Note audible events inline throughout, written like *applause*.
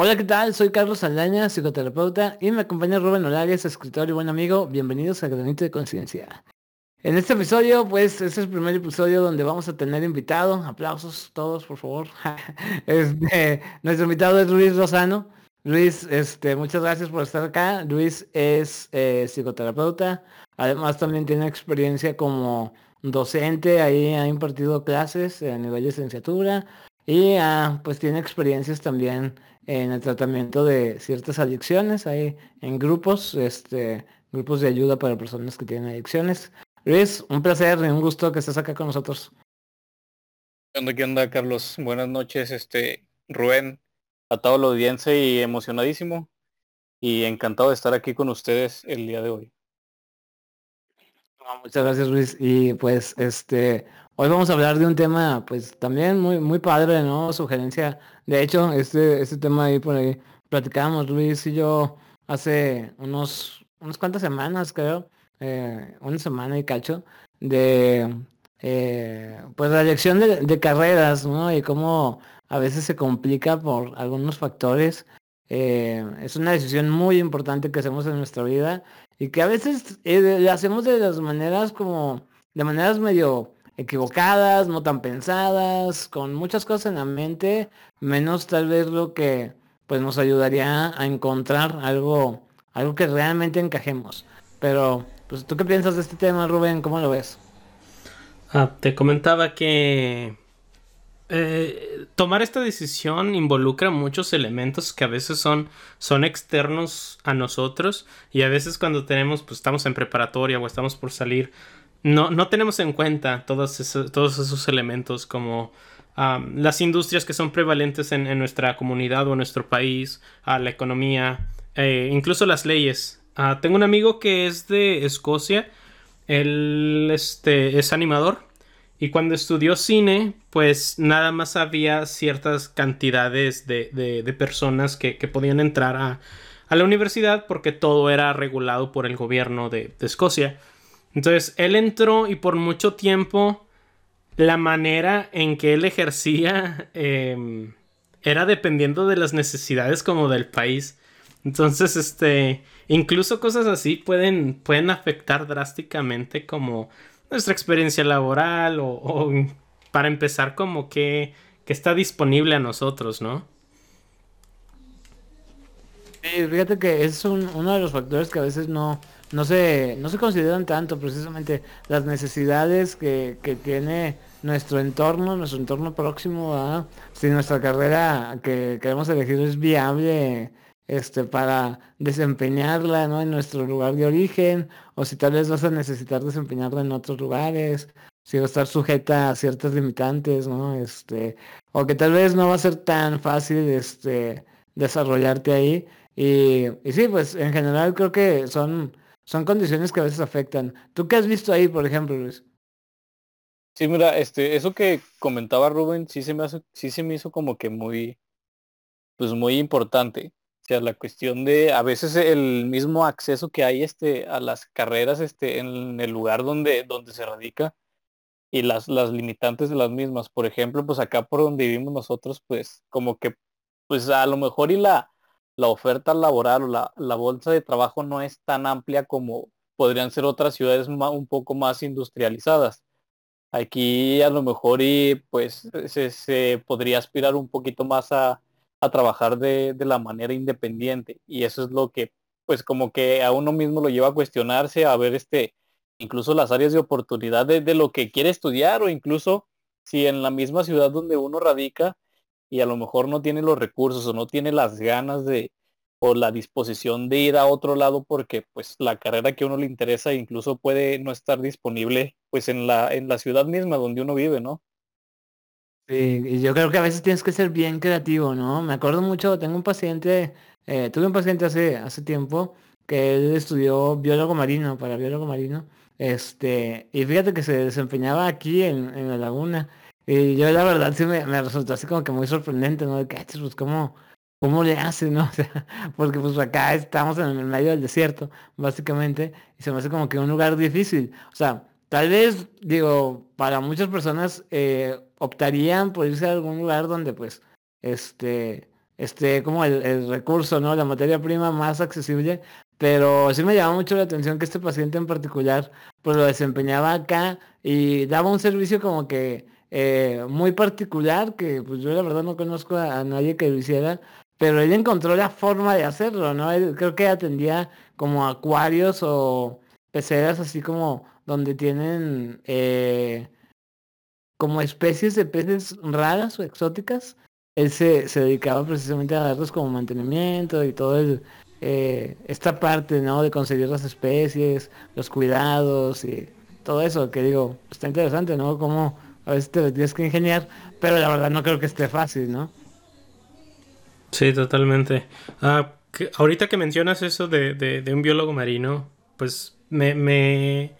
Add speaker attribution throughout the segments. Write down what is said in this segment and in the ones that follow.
Speaker 1: Hola, ¿qué tal? Soy Carlos Saldaña, psicoterapeuta, y me acompaña Rubén Olares, escritor y buen amigo. Bienvenidos a Granito de Conciencia. En este episodio, pues, es el primer episodio donde vamos a tener invitado. Aplausos todos, por favor. *laughs* Este, nuestro invitado es Luis Rosano. Luis, este, muchas gracias por estar acá. Luis es eh, psicoterapeuta. Además, también tiene experiencia como docente. Ahí ha impartido clases a nivel de licenciatura. Y ah, pues tiene experiencias también en el tratamiento de ciertas adicciones, hay en grupos, este, grupos de ayuda para personas que tienen adicciones. Luis, un placer y un gusto que estés acá con nosotros.
Speaker 2: ¿Qué onda, qué onda, Carlos? Buenas noches, este, Rubén, a toda la audiencia y emocionadísimo y encantado de estar aquí con ustedes el día de hoy.
Speaker 1: Muchas gracias, Luis. Y pues, este, Hoy vamos a hablar de un tema, pues también muy, muy padre, ¿no? Sugerencia. De hecho, este, este tema ahí por ahí platicábamos Luis y yo hace unos, unas cuantas semanas, creo, eh, una semana y cacho, de eh, pues la elección de, carreras, ¿no? Y cómo a veces se complica por algunos factores. Eh, es una decisión muy importante que hacemos en nuestra vida y que a veces la hacemos de las maneras como, de maneras medio equivocadas, no tan pensadas, con muchas cosas en la mente, menos tal vez lo que pues nos ayudaría a encontrar algo, algo que realmente encajemos. Pero, pues, ¿tú qué piensas de este tema, Rubén? ¿Cómo lo ves?
Speaker 3: Ah, te comentaba que eh, tomar esta decisión involucra muchos elementos que a veces son, son externos a nosotros y a veces cuando tenemos, pues estamos en preparatoria o estamos por salir no, no tenemos en cuenta todos esos, todos esos elementos como las industrias que son prevalentes en, nuestra comunidad o en nuestro país, la economía, eh, incluso las leyes. Ah, tengo un amigo que es de Escocia, él este, es animador y cuando estudió cine, pues nada más había ciertas cantidades de, de, personas que, podían entrar a, a, la universidad porque todo era regulado por el gobierno de Escocia. Entonces, él entró y por mucho tiempo la manera en que él ejercía em, era dependiendo de las necesidades como del país. Entonces, este, incluso cosas así pueden, pueden afectar drásticamente como nuestra experiencia laboral o, para empezar como que, que, está disponible a nosotros, ¿no?
Speaker 1: fíjate que es uno de los factores que a veces no, no se, no se consideran tanto precisamente las necesidades que, que tiene nuestro entorno, nuestro entorno próximo, si nuestra carrera que queremos elegir es viable este, para desempeñarla ¿no? en nuestro lugar de origen, o si tal vez vas a necesitar desempeñarla en otros lugares, si va a estar sujeta a ciertas limitantes, ¿no? Este, o que tal vez no va a ser tan fácil este, desarrollarte ahí. Y, y sí, pues en general creo que son son condiciones que a veces afectan. ¿Tú qué has visto ahí, por ejemplo, Luis?
Speaker 2: Sí, mira, este, eso que comentaba Rubén, sí se me hace, sí se me hizo como que muy, pues muy importante. O sea, la cuestión de a veces el mismo acceso que hay este, a las carreras este, en el lugar donde, donde se radica y las, las limitantes de las mismas. Por ejemplo, pues acá por donde vivimos nosotros, pues como que, pues a lo mejor y la, la oferta laboral o la, bolsa de trabajo no es tan amplia como podrían ser otras ciudades un poco más industrializadas. Aquí a lo mejor y pues se, podría aspirar un poquito más a, trabajar de, la manera independiente y eso es lo que pues como que a uno mismo lo lleva a cuestionarse, a ver este, incluso las áreas de oportunidad de, de lo que quiere estudiar o incluso si en la misma ciudad donde uno radica y a lo mejor no tiene los recursos o no tiene las ganas de o la disposición de ir a otro lado porque pues la carrera que uno le interesa incluso puede no estar disponible pues en la en la ciudad misma donde uno vive, ¿no?
Speaker 1: Sí, y yo creo que a veces tienes que ser bien creativo, ¿no? Me acuerdo mucho, tengo un paciente, eh, tuve un paciente hace, hace tiempo que él estudió biólogo marino, para biólogo marino, este, y fíjate que se desempeñaba aquí en, en la laguna, y yo la verdad sí me, resultó así como que muy sorprendente, ¿no? De que, pues, ¿cómo, cómo le hace, no? *laughs* O sea, porque pues acá estamos en el medio del desierto, básicamente, y se me hace como que un lugar difícil. O sea, tal vez, digo, para muchas personas eh, optarían por irse a algún lugar donde, pues, este, este, como el, recurso, ¿no? La materia prima más accesible. Pero sí me llamó mucho la atención que este paciente en particular, pues lo desempeñaba acá y daba un servicio como que eh, muy particular, que pues yo la verdad no conozco a, nadie que lo hiciera, pero él encontró la forma de hacerlo, ¿no? creo que atendía como acuarios o peceras así como donde tienen eh, como especies de peces raras o exóticas. Él se, se dedicaba precisamente a darles como mantenimiento y todo el, eh, esta parte, ¿no? De conseguir las especies, los cuidados y todo eso, que digo, está interesante, ¿no? Como a veces te tienes que ingeniar, pero la verdad no creo que esté fácil, ¿no?
Speaker 3: Sí, totalmente. Ah, ahorita que mencionas eso de, de, un biólogo marino, pues me,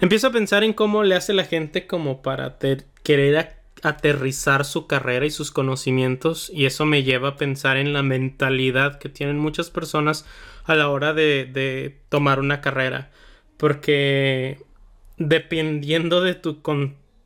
Speaker 3: empiezo a pensar en cómo le hace la gente como para querer aterrizar su carrera y sus conocimientos y eso me lleva a pensar en la mentalidad que tienen muchas personas a la hora de, tomar una carrera porque dependiendo de tu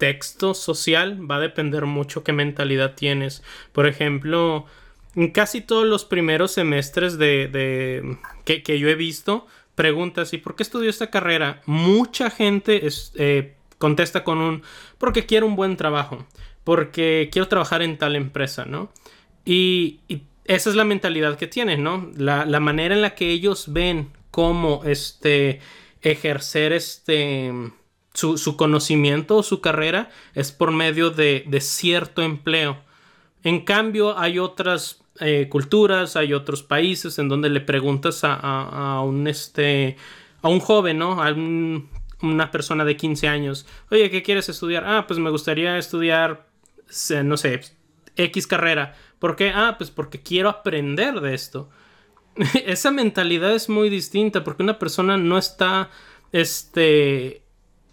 Speaker 3: contexto social va a depender mucho qué mentalidad tienes por ejemplo en casi todos los primeros semestres de, que, yo he visto preguntas ¿y por qué estudió esta carrera? mucha gente eh, contesta con un porque quiero un buen trabajo, porque quiero trabajar en tal empresa, ¿no? Y, esa es la mentalidad que tienen, ¿no? La, manera en la que ellos ven cómo este, ejercer este, su, conocimiento o su carrera es por medio de, cierto empleo. En cambio, hay otras eh, culturas, hay otros países en donde le preguntas a, un este a un joven, ¿no? A un una persona de 15 años, oye, ¿qué quieres estudiar? Ah, pues me gustaría estudiar, no sé, X carrera. ¿Por qué? Ah, pues porque quiero aprender de esto. *laughs* Esa mentalidad es muy distinta porque una persona no está, este,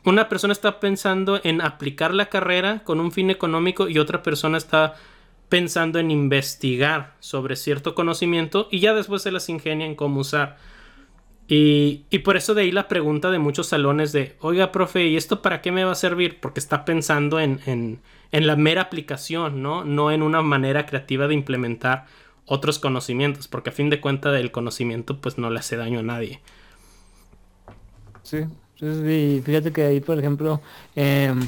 Speaker 3: una persona está pensando en aplicar la carrera con un fin económico y otra persona está pensando en investigar sobre cierto conocimiento y ya después se las ingenia en cómo usar. Y, por eso de ahí la pregunta de muchos salones de, oiga, profe, ¿y esto para qué me va a servir? Porque está pensando en, en, la mera aplicación, ¿no? No en una manera creativa de implementar otros conocimientos, porque a fin de cuentas el conocimiento pues no le hace daño a nadie.
Speaker 1: Sí, sí, fíjate que ahí, por ejemplo, em,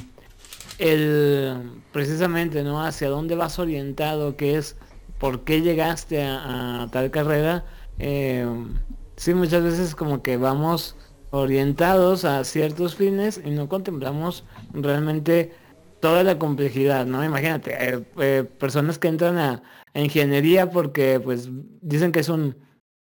Speaker 1: el precisamente, ¿no? Hacia dónde vas orientado, que es por qué llegaste a, tal carrera, eh, sí, muchas veces como que vamos orientados a ciertos fines y no contemplamos realmente toda la complejidad, ¿no? Imagínate, eh, eh, personas que entran a, ingeniería porque pues dicen que es un,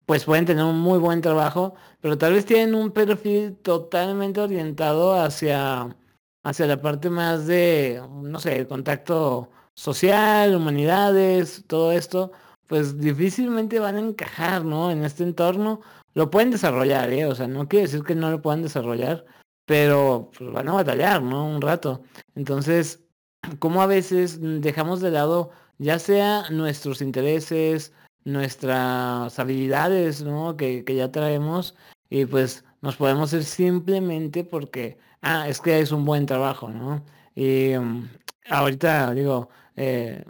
Speaker 1: pues pueden tener un muy buen trabajo, pero tal vez tienen un perfil totalmente orientado hacia, hacia la parte más de, no sé, contacto social, humanidades, todo esto, pues difícilmente van a encajar, ¿no? En este entorno. Lo pueden desarrollar, ¿eh? O sea, no quiere decir que no lo puedan desarrollar, pero pues, van a batallar, ¿no? Un rato. Entonces, *clears throat* como a veces dejamos de lado ya sea nuestros intereses, nuestras habilidades, ¿no? Que, que ya traemos y pues nos podemos ir simplemente porque, ah, es que es un buen trabajo, ¿no? Y mm, ahorita digo, eh,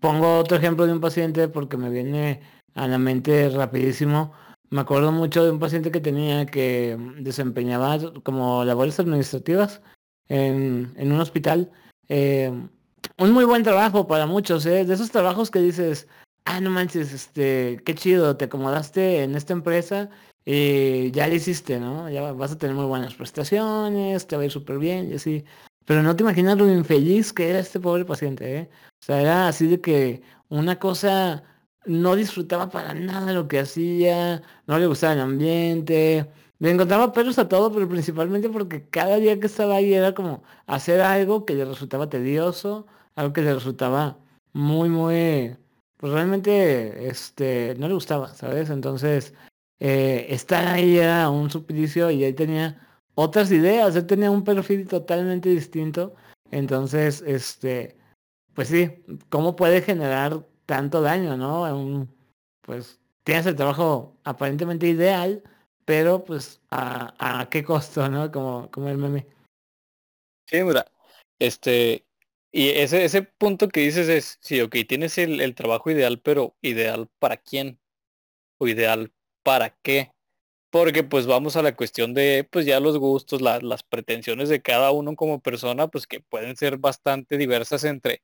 Speaker 1: pongo otro ejemplo de un paciente porque me viene a la mente rapidísimo. Me acuerdo mucho de un paciente que tenía que desempeñaba como labores administrativas en, un hospital. Eh, un muy buen trabajo para muchos, ¿eh? de esos trabajos que dices, ah, no manches, este, qué chido, te acomodaste en esta empresa y ya lo hiciste, ¿no? Ya vas a tener muy buenas prestaciones, te va a ir súper bien y así. Pero no te imaginas lo infeliz que era este pobre paciente, ¿eh? O sea, era así de que una cosa no disfrutaba para nada lo que hacía, no le gustaba el ambiente, le encontraba perros a todo, pero principalmente porque cada día que estaba ahí era como hacer algo que le resultaba tedioso, algo que le resultaba muy, muy, pues realmente, este, no le gustaba, ¿sabes? Entonces, eh, estar ahí era un suplicio y él tenía otras ideas, él tenía un perfil totalmente distinto. Entonces, este, pues sí, ¿cómo puede generar tanto daño, no? pues tienes el trabajo aparentemente ideal, pero pues a, qué costo, ¿no? Como, como el meme.
Speaker 2: Sí, mira, este, y ese, ese punto que dices es, sí, ok, tienes el, el trabajo ideal, pero ideal para quién? ¿O ideal para qué? Porque pues vamos a la cuestión de pues ya los gustos, las pretensiones de cada uno como persona, pues que pueden ser bastante diversas entre,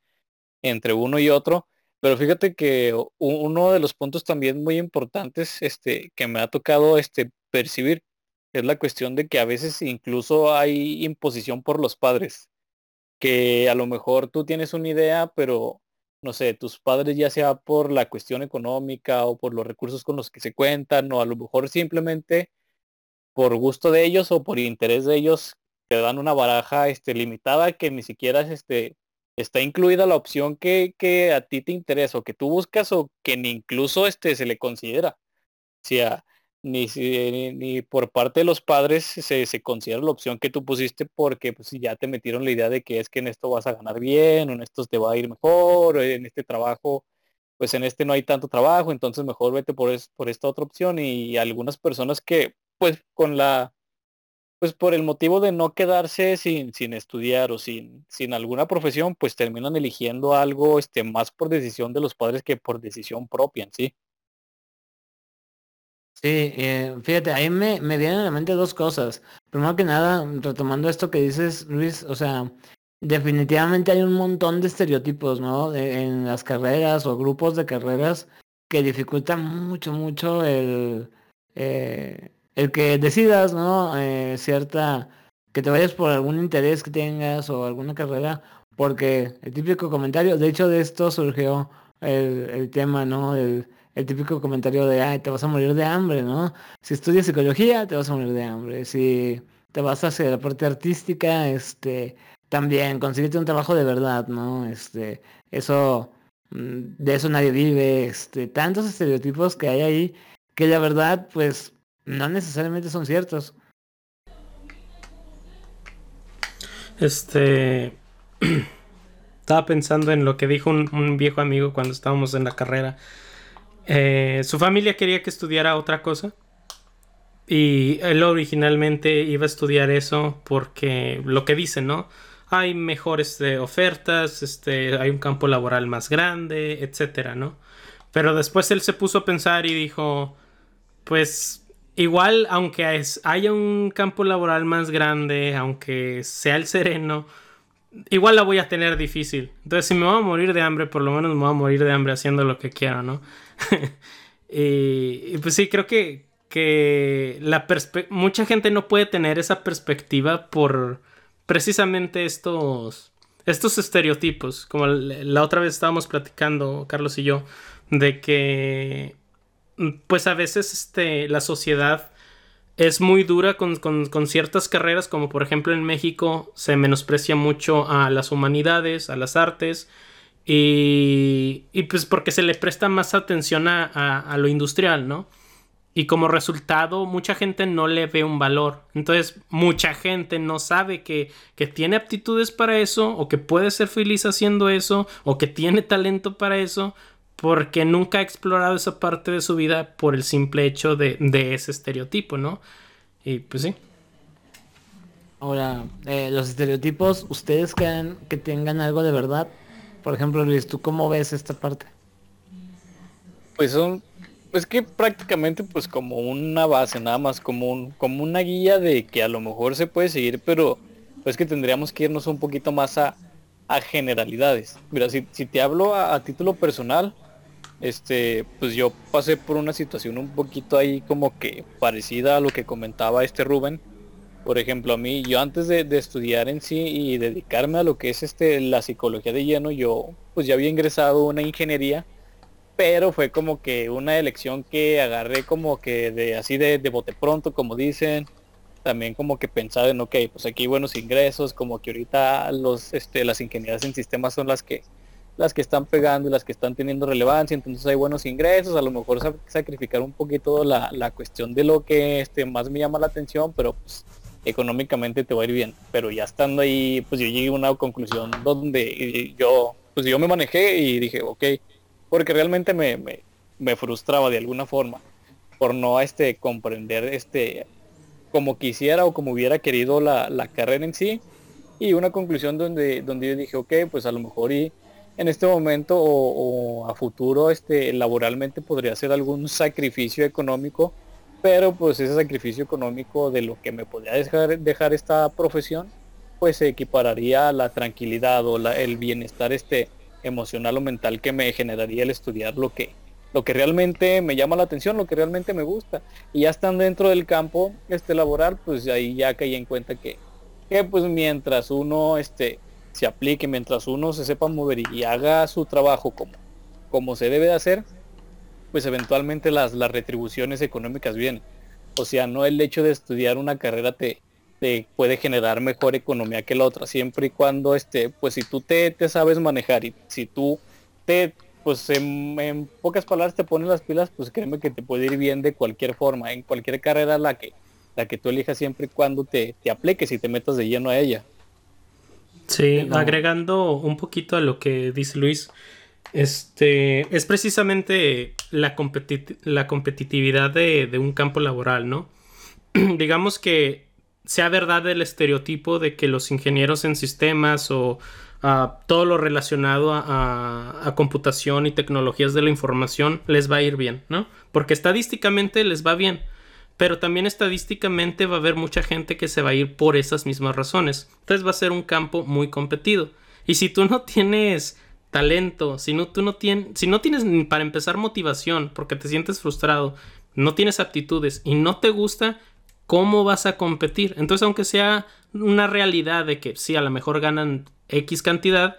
Speaker 2: entre uno y otro. Pero fíjate que uno de los puntos también muy importantes este, que me ha tocado este, percibir es la cuestión de que a veces incluso hay imposición por los padres. Que a lo mejor tú tienes una idea, pero no sé, tus padres ya sea por la cuestión económica o por los recursos con los que se cuentan o a lo mejor simplemente por gusto de ellos o por interés de ellos te dan una baraja este, limitada que ni siquiera este, está incluida la opción que, que, a ti te interesa o que tú buscas o que ni incluso este, se le considera. O sea, ni, ni, por parte de los padres se, se, considera la opción que tú pusiste porque pues, ya te metieron la idea de que es que en esto vas a ganar bien, en esto te va a ir mejor, en este trabajo, pues en este no hay tanto trabajo, entonces mejor vete por, por esta otra opción y algunas personas que pues con la pues por el motivo de no quedarse sin, sin estudiar o sin, sin alguna profesión, pues terminan eligiendo algo este, más por decisión de los padres que por decisión propia en sí.
Speaker 1: Sí, eh, fíjate, ahí me, me vienen a la mente dos cosas. Primero que nada, retomando esto que dices, Luis, o sea, definitivamente hay un montón de estereotipos, ¿no? en las carreras o grupos de carreras que dificultan mucho, mucho el, eh, el que decidas, ¿no? Eh, cierta, que te vayas por algún interés que tengas o alguna carrera, porque el típico comentario, de hecho de esto surgió el, el tema, ¿no? El, el típico comentario de, ay, te vas a morir de hambre, ¿no? Si estudias psicología, te vas a morir de hambre. Si te vas a hacer la parte artística, este, también consíguete un trabajo de verdad, ¿no? Este, eso, mm, de eso nadie vive, este, tantos estereotipos que hay ahí que la verdad, pues, no necesariamente son ciertos.
Speaker 3: Este, *clears throat* estaba pensando en lo que dijo un viejo amigo cuando estábamos en la carrera eh, su familia quería que estudiara otra cosa. Y él originalmente iba a estudiar eso porque lo que dicen, ¿no? Hay mejores eh, ofertas, este, hay un campo laboral más grande, etcétera, ¿no? Pero después él se puso a pensar y dijo, pues igual, aunque haya un campo laboral más grande, aunque sea el sereno, igual la voy a tener difícil. Entonces, si me voy a morir de hambre, por lo menos me voy a morir de hambre haciendo lo que quiera, ¿no? *laughs* y, pues sí, creo que, que la mucha gente no puede tener esa perspectiva por precisamente estos, estos estereotipos. Como la otra vez estábamos platicando, Carlos y yo, de que pues a veces este, la sociedad es muy dura con, con, ciertas carreras, como por ejemplo en México se menosprecia mucho a las humanidades, a las artes, y, y pues porque se le presta más atención a, a, lo industrial, ¿no? Y como resultado, mucha gente no le ve un valor. Entonces, mucha gente no sabe que, que, tiene aptitudes para eso, o que puede ser feliz haciendo eso, o que tiene talento para eso, porque nunca ha explorado esa parte de su vida por el simple hecho de, de ese estereotipo, ¿no? Y pues sí.
Speaker 1: Ahora, eh, los estereotipos, ¿ustedes creen que tengan algo de verdad? Por ejemplo, Luis, ¿tú cómo ves esta parte?
Speaker 2: Pues son, pues que prácticamente pues como una base, nada más como un, como una guía de que a lo mejor se puede seguir, pero pues que tendríamos que irnos un poquito más a, a generalidades. Mira, si, si te hablo a, título personal, este, pues yo pasé por una situación un poquito ahí como que parecida a lo que comentaba este Rubén. Por ejemplo, a mí, yo antes de, estudiar en sí y dedicarme a lo que es este la psicología de lleno, yo pues ya había ingresado una ingeniería, pero fue como que una elección que agarré como que de así de, de bote pronto, como dicen, también como que pensaba en, ok, pues aquí hay buenos ingresos, como que ahorita los, este, las ingenierías en sistemas son las que las que están pegando y las que están teniendo relevancia, entonces hay buenos ingresos, a lo mejor sacrificar un poquito la, la cuestión de lo que este, más me llama la atención, pero pues económicamente te va a ir bien. Pero ya estando ahí, pues yo llegué a una conclusión donde yo, pues yo me manejé y dije, ok, porque realmente me, me, frustraba de alguna forma por no este comprender este como quisiera o como hubiera querido la, la carrera en sí y una conclusión donde, donde yo dije, ok, pues a lo mejor y en este momento o, a futuro este, laboralmente podría ser algún sacrificio económico, pero pues ese sacrificio económico de lo que me podría dejar, dejar esta profesión, pues se equipararía a la tranquilidad o la, el bienestar este emocional o mental que me generaría el estudiar lo que lo que realmente me llama la atención, lo que realmente me gusta. Y ya estando dentro del campo este laboral, pues ahí ya caí en cuenta que, que pues mientras uno este se aplique, mientras uno se sepa mover y haga su trabajo como, como se debe de hacer, pues eventualmente las, las retribuciones económicas vienen. O sea, no el hecho de estudiar una carrera te, te puede generar mejor economía que la otra, siempre y cuando este, pues si tú te, te sabes manejar y si tú te, pues en, pocas palabras te pones las pilas, pues créeme que te puede ir bien de cualquier forma, en cualquier carrera la que, la que tú elijas siempre y cuando te, te apliques y te metas de lleno a ella.
Speaker 3: Sí, agregando un poquito a lo que dice Luis, este es precisamente la, la competitividad de, un campo laboral, ¿no? *clears throat* Digamos que sea verdad el estereotipo de que los ingenieros en sistemas o ah, todo lo relacionado a, a, computación y tecnologías de la información les va a ir bien, ¿no? Porque estadísticamente les va bien pero también estadísticamente va a haber mucha gente que se va a ir por esas mismas razones. Entonces va a ser un campo muy competido. Y si tú no tienes talento, si no, tú no tienes, si no tienes para empezar motivación porque te sientes frustrado, no tienes aptitudes y no te gusta, ¿cómo vas a competir? Entonces, aunque sea una realidad de que sí, a lo mejor ganan X cantidad,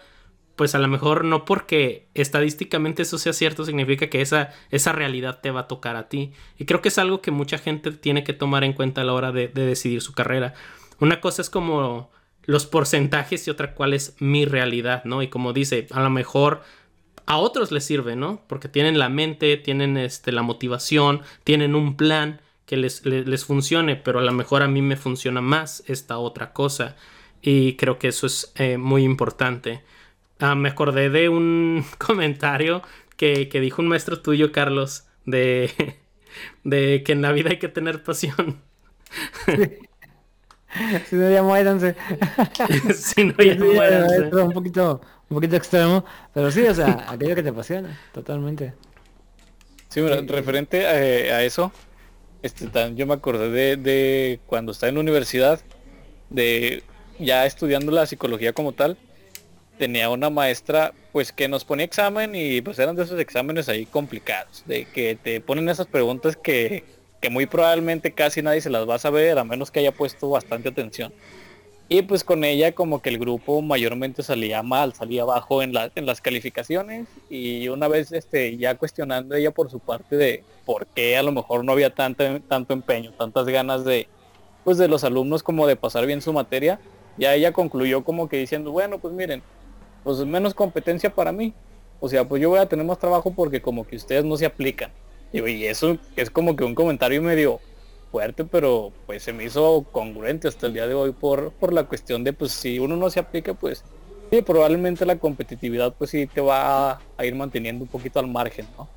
Speaker 3: pues a lo mejor no porque estadísticamente eso sea cierto significa que esa, esa realidad te va a tocar a ti. Y creo que es algo que mucha gente tiene que tomar en cuenta a la hora de, decidir su carrera. Una cosa es como los porcentajes y otra cuál es mi realidad, ¿no? Y como dice, a lo mejor a otros les sirve, ¿no? Porque tienen la mente, tienen este, la motivación, tienen un plan que les, les funcione, pero a lo mejor a mí me funciona más esta otra cosa. Y creo que eso es eh, muy importante. Ah, me acordé de un *laughs* comentario que, dijo un maestro tuyo, Carlos, de, *laughs* de que en la vida hay que tener pasión. *laughs*
Speaker 1: si no, ya muéranse. si no, ya muéranse. Un poquito, un poquito extremo, pero sí, o sea, aquello que te apasiona, totalmente.
Speaker 2: Sí, referente a, eso, este, yo me acordé de, de cuando estaba en la universidad, de ya estudiando la psicología como tal, tenía una maestra pues que nos ponía examen y pues eran de esos exámenes ahí complicados, de que te ponen esas preguntas que, que muy probablemente casi nadie se las va a saber a menos que haya puesto bastante atención. Y pues con ella como que el grupo mayormente salía mal, salía bajo en, la, en las calificaciones y una vez este, ya cuestionando ella por su parte de por qué a lo mejor no había tanto, tanto empeño, tantas ganas de, pues de los alumnos como de pasar bien su materia, ya ella concluyó como que diciendo, bueno, pues miren, pues menos competencia para mí. O sea, pues yo voy a tener más trabajo porque como que ustedes no se aplican. Y, eso es como que un comentario medio fuerte, pero pues se me hizo congruente hasta el día de hoy por, por la cuestión de pues si uno no se aplica, pues sí, probablemente la competitividad pues sí te va a, ir manteniendo un poquito al margen, ¿no?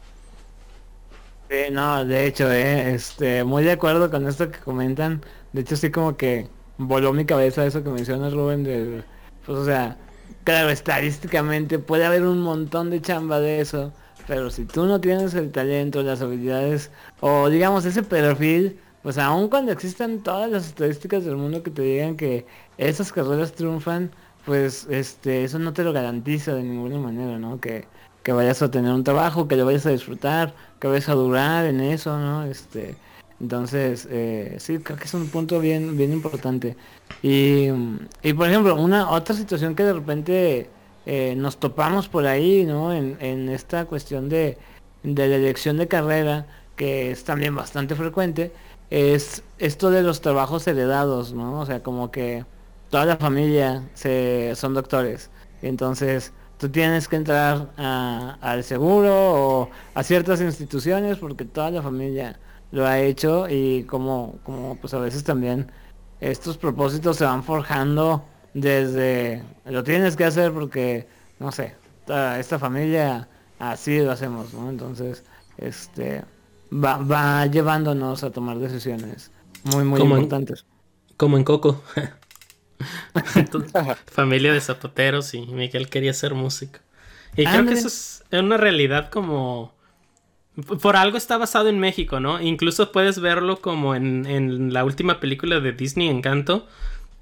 Speaker 1: Sí, no, de hecho, eh, este, muy de acuerdo con esto que comentan. De hecho, sí como que voló mi cabeza eso que mencionas, Rubén, del, pues o sea, Claro, estadísticamente puede haber un montón de chamba de eso, pero si tú no tienes el talento, las habilidades o digamos ese perfil, pues aun cuando existan todas las estadísticas del mundo que te digan que esas carreras triunfan, pues este eso no te lo garantiza de ninguna manera, ¿no? Que, que vayas a tener un trabajo, que lo vayas a disfrutar, que vayas a durar en eso, ¿no? Este, entonces, eh, sí, creo que es un punto bien, bien importante. Y, y por ejemplo, una otra situación que de repente eh, nos topamos por ahí, ¿no? En, en esta cuestión de, de la elección de carrera, que es también bastante frecuente, es esto de los trabajos heredados, ¿no? O sea, como que toda la familia se, son doctores. Entonces, tú tienes que entrar al seguro o a ciertas instituciones porque toda la familia lo ha hecho y como, como pues a veces también estos propósitos se van forjando desde lo tienes que hacer porque no sé esta, familia así lo hacemos no entonces este va, va llevándonos a tomar decisiones muy muy importantes.
Speaker 3: como en Coco. *laughs* Familia de zapateros y Miguel quería ser músico. Y creo que eso es una realidad como... Por algo está basado en México, ¿no? Incluso puedes verlo como en, en la última película de Disney, Encanto.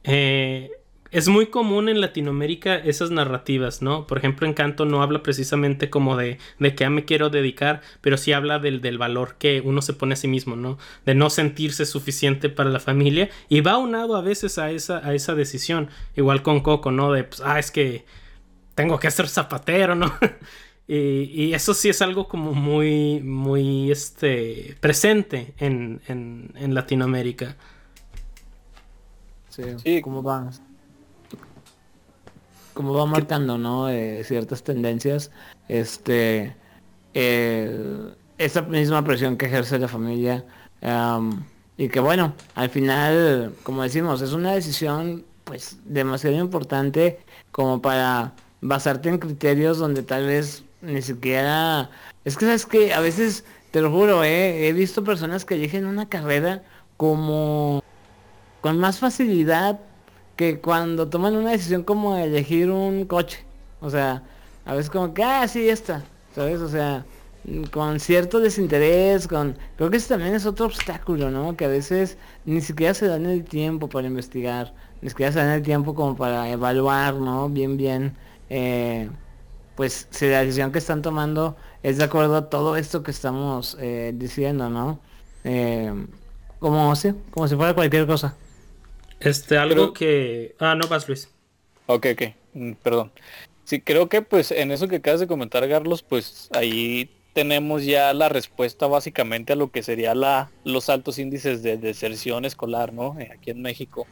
Speaker 3: Eh, es muy común en Latinoamérica esas narrativas, ¿no? Por ejemplo, Encanto no habla precisamente como de, de que me quiero dedicar, pero sí habla del, del, valor que uno se pone a sí mismo, ¿no? De no sentirse suficiente para la familia y va unado a veces a esa, a esa decisión, igual con Coco, ¿no? De, pues, ah, es que tengo que ser zapatero, ¿no? *laughs* y, y, eso sí es algo como muy, muy, este, presente en, en, en Latinoamérica.
Speaker 1: Sí, sí. ¿cómo vas? como va marcando, ¿no? Eh, ciertas tendencias, este, eh, esa misma presión que ejerce la familia y que bueno, al final, como decimos, es una decisión pues demasiado importante como para basarte en criterios donde tal vez ni siquiera, es que sabes que a veces, te lo juro, eh, he visto personas que eligen una carrera como con más facilidad que cuando toman una decisión como elegir un coche. O sea, a veces como que, ah, sí, está. ¿Sabes? O sea, con cierto desinterés, con... Creo que eso también es otro obstáculo, ¿no? Que a veces ni siquiera se dan el tiempo para investigar, ni siquiera se dan el tiempo como para evaluar, ¿no? Bien, bien, eh, pues si la decisión que están tomando es de acuerdo a todo esto que estamos eh, diciendo, ¿no? Eh, como, sí, como si fuera cualquier cosa.
Speaker 3: Este, algo que... Ah, no vas, Luis.
Speaker 2: Ok, ok, mm, perdón. Sí, creo que pues en eso que acabas de comentar, Carlos, pues ahí tenemos ya la respuesta básicamente a lo que sería la, los altos índices de deserción escolar, ¿no? Eh, aquí en México.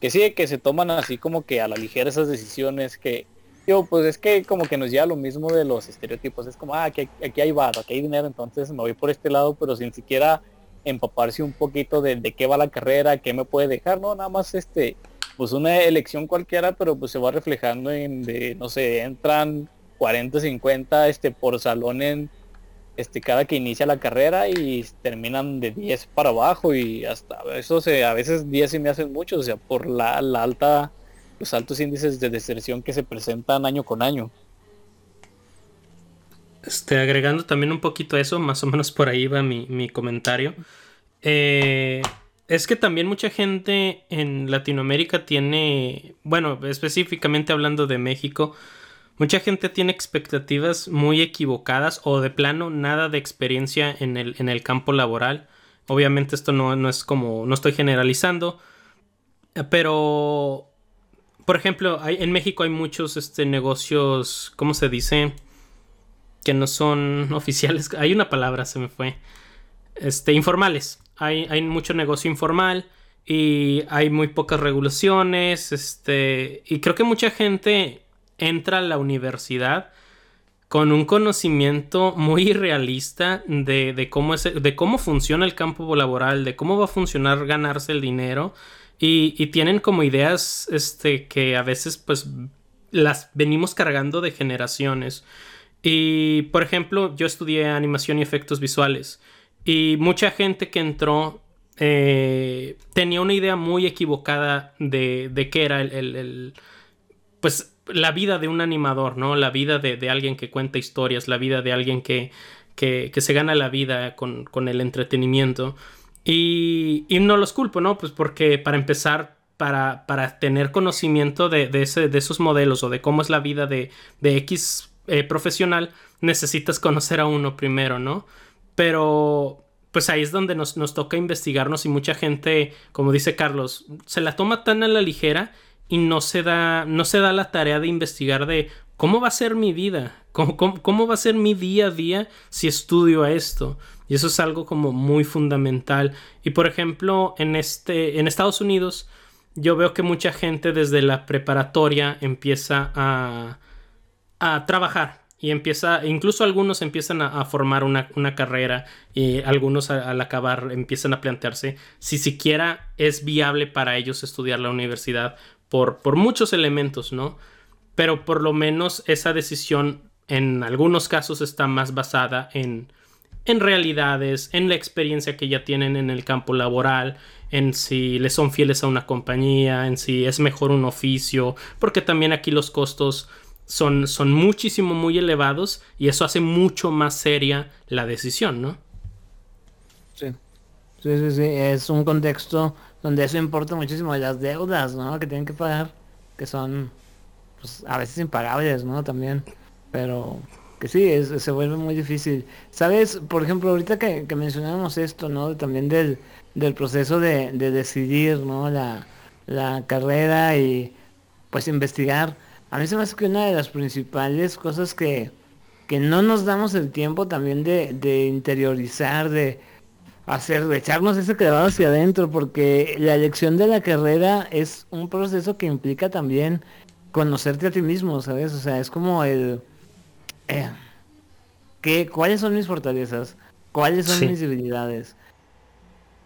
Speaker 2: Que sí, que se toman así como que a la ligera esas decisiones que, yo, pues es que como que nos lleva lo mismo de los estereotipos. Es como, ah, aquí, aquí hay barro, aquí hay dinero, entonces me voy por este lado, pero sin siquiera empaparse un poquito de, de, qué va la carrera, qué me puede dejar, no, nada más este, pues una elección cualquiera, pero pues se va reflejando en de, no sé, entran 40, 50 este por salón en este cada que inicia la carrera y terminan de 10 para abajo y hasta eso se, a veces 10 se me hacen mucho, o sea, por la, la alta, los altos índices de deserción que se presentan año con año.
Speaker 3: Este, agregando también un poquito a eso, más o menos por ahí va mi, mi comentario. Eh, es que también mucha gente en Latinoamérica tiene, bueno, específicamente hablando de México, mucha gente tiene expectativas muy equivocadas o de plano nada de experiencia en el, en el campo laboral. Obviamente esto no, no es como, no estoy generalizando, pero, por ejemplo, hay, en México hay muchos este, negocios, ¿cómo se dice? que no son *laughs* oficiales. Hay una palabra, se me fue. Este, informales. Hay, hay mucho negocio informal y hay muy pocas regulaciones. Este, y creo que mucha gente entra a la universidad con un conocimiento muy irrealista de, de, cómo es, de cómo funciona el campo laboral, de cómo va a funcionar ganarse el dinero. Y, y, tienen como ideas este, que a veces pues las venimos cargando de generaciones. Y, por ejemplo, yo estudié animación y efectos visuales. Y mucha gente que entró eh, tenía una idea muy equivocada de, de qué era el, Pues la vida de un animador, ¿no? La vida de, alguien que cuenta historias, la vida de alguien que, que, se gana la vida con, con el entretenimiento. Y, no los culpo, ¿no? Pues porque para empezar, para, para tener conocimiento de, de, esos modelos o de cómo es la vida de, de X eh, profesional, necesitas conocer a uno primero, ¿no? Pero pues ahí es donde nos, nos, toca investigarnos y mucha gente, como dice Carlos, se la toma tan a la ligera y no se da, no se da la tarea de investigar de cómo va a ser mi vida, cómo, cómo, va a ser mi día a día si estudio a esto. Y eso es algo como muy fundamental. Y por ejemplo, en, este, en Estados Unidos, yo veo que mucha gente desde la preparatoria empieza a, a trabajar y empieza, incluso algunos empiezan a, formar una, carrera y algunos al acabar empiezan a plantearse si siquiera es viable para ellos estudiar la universidad por, por muchos elementos, ¿no? Pero por lo menos esa decisión en algunos casos está más basada en, en realidades, en la experiencia que ya tienen en el campo laboral en si le son fieles a una compañía, en si es mejor un oficio, porque también aquí los costos son, son muchísimo, muy elevados y eso hace mucho más seria la decisión, ¿no?
Speaker 1: Sí. Sí, sí, sí. Es un contexto donde eso importa muchísimo. Las deudas, ¿no? Que tienen que pagar, que son pues, a veces impagables, ¿no? También. Pero que sí, se vuelve muy difícil. ¿Sabes? Por ejemplo, ahorita que, mencionábamos esto, ¿no? También del, del proceso de, de decidir, ¿no? La, la carrera y pues investigar a mí se me hace que una de las principales cosas que, que no nos damos el tiempo también de, de interiorizar, de hacer, de echarnos ese clavado hacia adentro, porque la elección de la carrera es un proceso que implica también conocerte a ti mismo, ¿sabes? O sea, es como el... Eh, ¿qué, ¿Cuáles son mis fortalezas? ¿Cuáles son mis debilidades?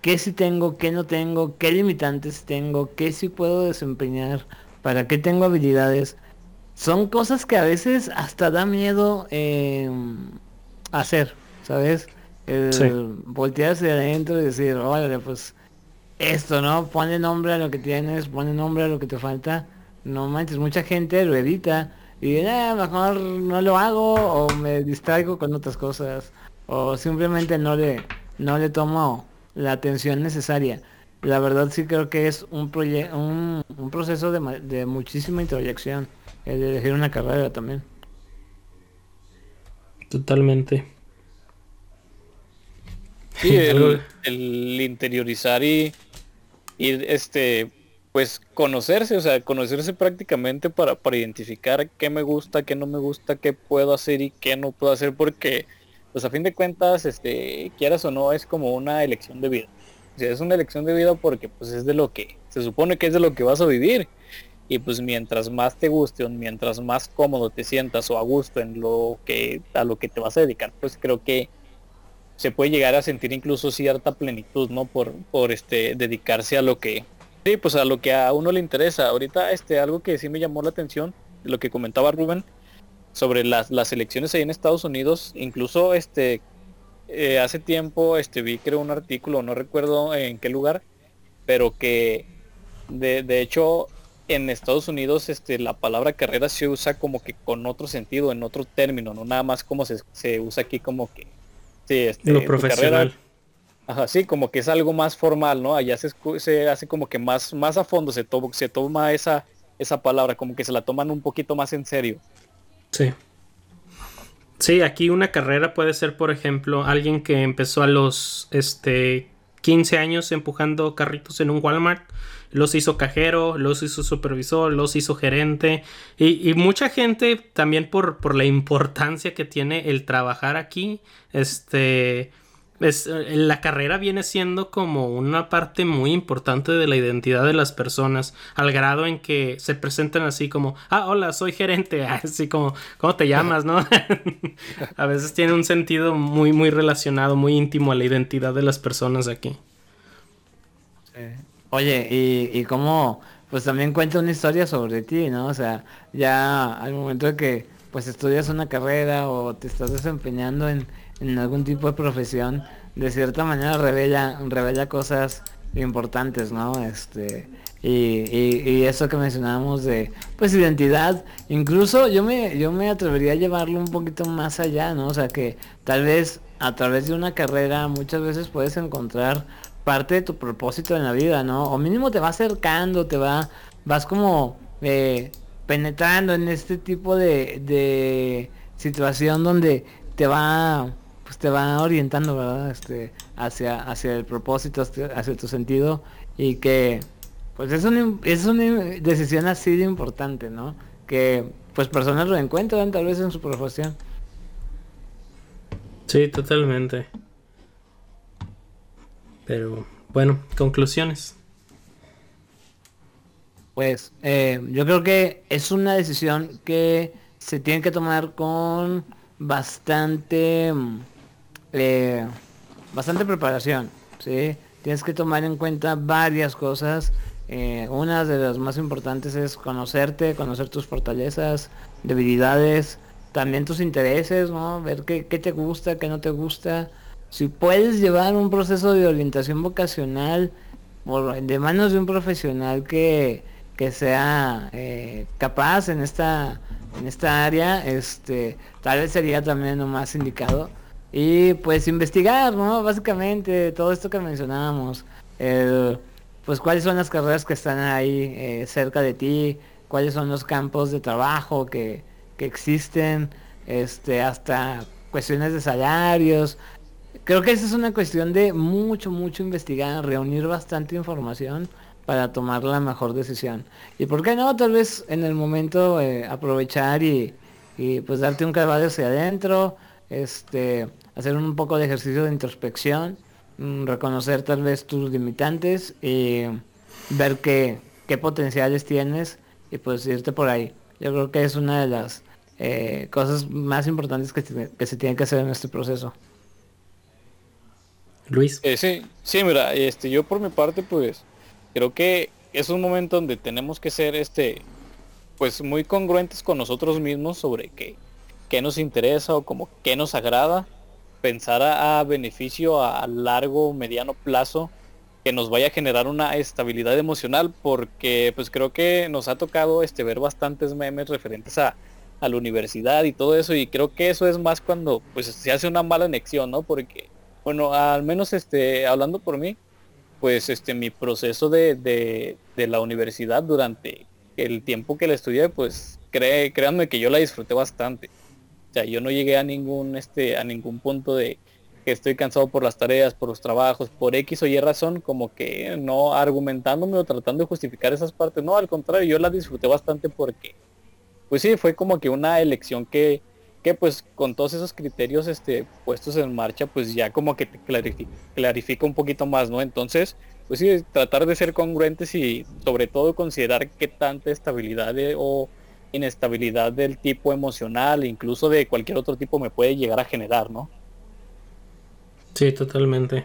Speaker 1: ¿Qué sí tengo? ¿Qué no tengo? ¿Qué limitantes tengo? ¿Qué sí puedo desempeñar? ¿Para qué tengo habilidades? son cosas que a veces hasta da miedo eh, hacer, ¿sabes? El voltearse adentro y decir, órale, pues esto, ¿no? Pone nombre a lo que tienes, pone nombre a lo que te falta. No manches, mucha gente lo evita y eh, mejor no lo hago o me distraigo con otras cosas o simplemente no le, no le tomo la atención necesaria. La verdad sí creo que es un, un, un proceso de, de muchísima introyección el elegir una carrera también.
Speaker 3: Totalmente.
Speaker 2: Sí, *laughs* el, interiorizar y ir, este, pues conocerse, o sea, conocerse prácticamente para, para identificar qué me gusta, qué no me gusta, qué puedo hacer y qué no puedo hacer, porque, pues a fin de cuentas, este, quieras o no, es como una elección de vida. O sea, es una elección de vida porque pues es de lo que, se supone que es de lo que vas a vivir y pues mientras más te guste o mientras más cómodo te sientas o a gusto en lo que a lo que te vas a dedicar pues creo que se puede llegar a sentir incluso cierta plenitud no por por este dedicarse a lo que sí pues a lo que a uno le interesa ahorita este algo que sí me llamó la atención lo que comentaba Rubén sobre las, las elecciones ahí en Estados Unidos incluso este eh, hace tiempo este vi creo un artículo no recuerdo en qué lugar pero que de, de hecho en Estados Unidos este, la palabra carrera se usa como que con otro sentido, en otro término, no nada más como se, usa aquí como que
Speaker 3: sí, este, lo profesional.
Speaker 2: Ajá, sí, como que es algo más formal, ¿no? Allá se, se hace como que más, más a fondo, se, to se toma esa, esa palabra, como que se la toman un poquito más en serio.
Speaker 3: Sí. Sí, aquí una carrera puede ser, por ejemplo, alguien que empezó a los este 15 años empujando carritos en un Walmart los hizo cajero, los hizo supervisor, los hizo gerente y, mucha gente también por, por, la importancia que tiene el trabajar aquí, este, es, la carrera viene siendo como una parte muy importante de la identidad de las personas, al grado en que se presentan así como, ah, hola, soy gerente, *laughs* así como, ¿cómo te llamas, no? *laughs* a veces tiene un sentido muy, muy relacionado, muy íntimo a la identidad de las personas aquí.
Speaker 1: Oye, y, y cómo, pues también cuenta una historia sobre ti, ¿no? O sea, ya al momento de que pues estudias una carrera o te estás desempeñando en, en algún tipo de profesión, de cierta manera revela, revela cosas importantes, ¿no? Este, y, y, eso que mencionábamos de pues identidad, incluso yo me, yo me atrevería a llevarlo un poquito más allá, ¿no? O sea que tal vez a través de una carrera muchas veces puedes encontrar parte de tu propósito en la vida, ¿no? O mínimo te va acercando, te va, vas como eh, penetrando en este tipo de, de situación donde te va, pues te va orientando, ¿verdad? Este, hacia, hacia el propósito, hacia, tu sentido y que, pues es una, es una decisión así de importante, ¿no? Que pues personas lo encuentran tal vez en su profesión.
Speaker 3: Sí, totalmente. Pero bueno, conclusiones.
Speaker 1: Pues eh, yo creo que es una decisión que se tiene que tomar con bastante mm, eh, bastante preparación, ¿sí? Tienes que tomar en cuenta varias cosas. Eh, una de las más importantes es conocerte, conocer tus fortalezas, debilidades, también tus intereses, ¿no? Ver qué, qué te gusta, qué no te gusta si puedes llevar un proceso de orientación vocacional de manos de un profesional que, que sea eh, capaz en esta en esta área, este, tal vez sería también lo más indicado. Y pues investigar, ¿no? Básicamente todo esto que mencionábamos. pues cuáles son las carreras que están ahí eh, cerca de ti, cuáles son los campos de trabajo que, que existen, este, hasta cuestiones de salarios. Creo que esa es una cuestión de mucho, mucho investigar, reunir bastante información para tomar la mejor decisión. Y por qué no, tal vez en el momento eh, aprovechar y, y, pues darte un caballo hacia adentro, este, hacer un poco de ejercicio de introspección, mm, reconocer tal vez tus limitantes y ver qué, qué potenciales tienes y pues irte por ahí. Yo creo que es una de las eh, cosas más importantes que, que se tienen que hacer en este proceso.
Speaker 3: Luis.
Speaker 2: Eh, sí, sí, mira, este, yo por mi parte, pues, creo que es un momento donde tenemos que ser, este, pues, muy congruentes con nosotros mismos sobre qué, qué nos interesa o como qué nos agrada, pensar a, beneficio a, largo mediano plazo que nos vaya a generar una estabilidad emocional, porque, pues, creo que nos ha tocado, este, ver bastantes memes referentes a la universidad y todo eso y creo que eso es más cuando pues se hace una mala anexión, ¿no? Porque bueno, al menos este, hablando por mí, pues este, mi proceso de, de, de la universidad durante el tiempo que la estudié, pues cree, créanme que yo la disfruté bastante. O sea, yo no llegué a ningún, este, a ningún punto de que estoy cansado por las tareas, por los trabajos, por X o Y razón, como que no argumentándome o tratando de justificar esas partes. No, al contrario, yo la disfruté bastante porque, pues sí, fue como que una elección que, que pues con todos esos criterios este, puestos en marcha, pues ya como que te clarifica, un poquito más, ¿no? Entonces, pues sí, tratar de ser congruentes y sobre todo considerar qué tanta estabilidad o inestabilidad del tipo emocional, incluso de cualquier otro tipo, me puede llegar a generar, ¿no?
Speaker 3: Sí, totalmente.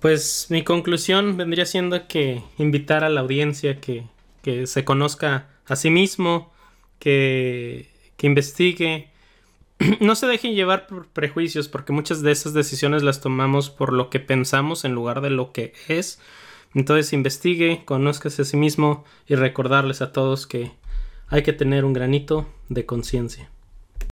Speaker 3: Pues mi conclusión vendría siendo que invitar a la audiencia que, que se conozca a sí mismo, que que investigue. *clears throat* No se dejen llevar por prejuicios, porque muchas de esas decisiones las tomamos por lo que pensamos en lugar de lo que es. Entonces investigue, conózcase a sí mismo y recordarles a todos que hay que tener un granito de conciencia.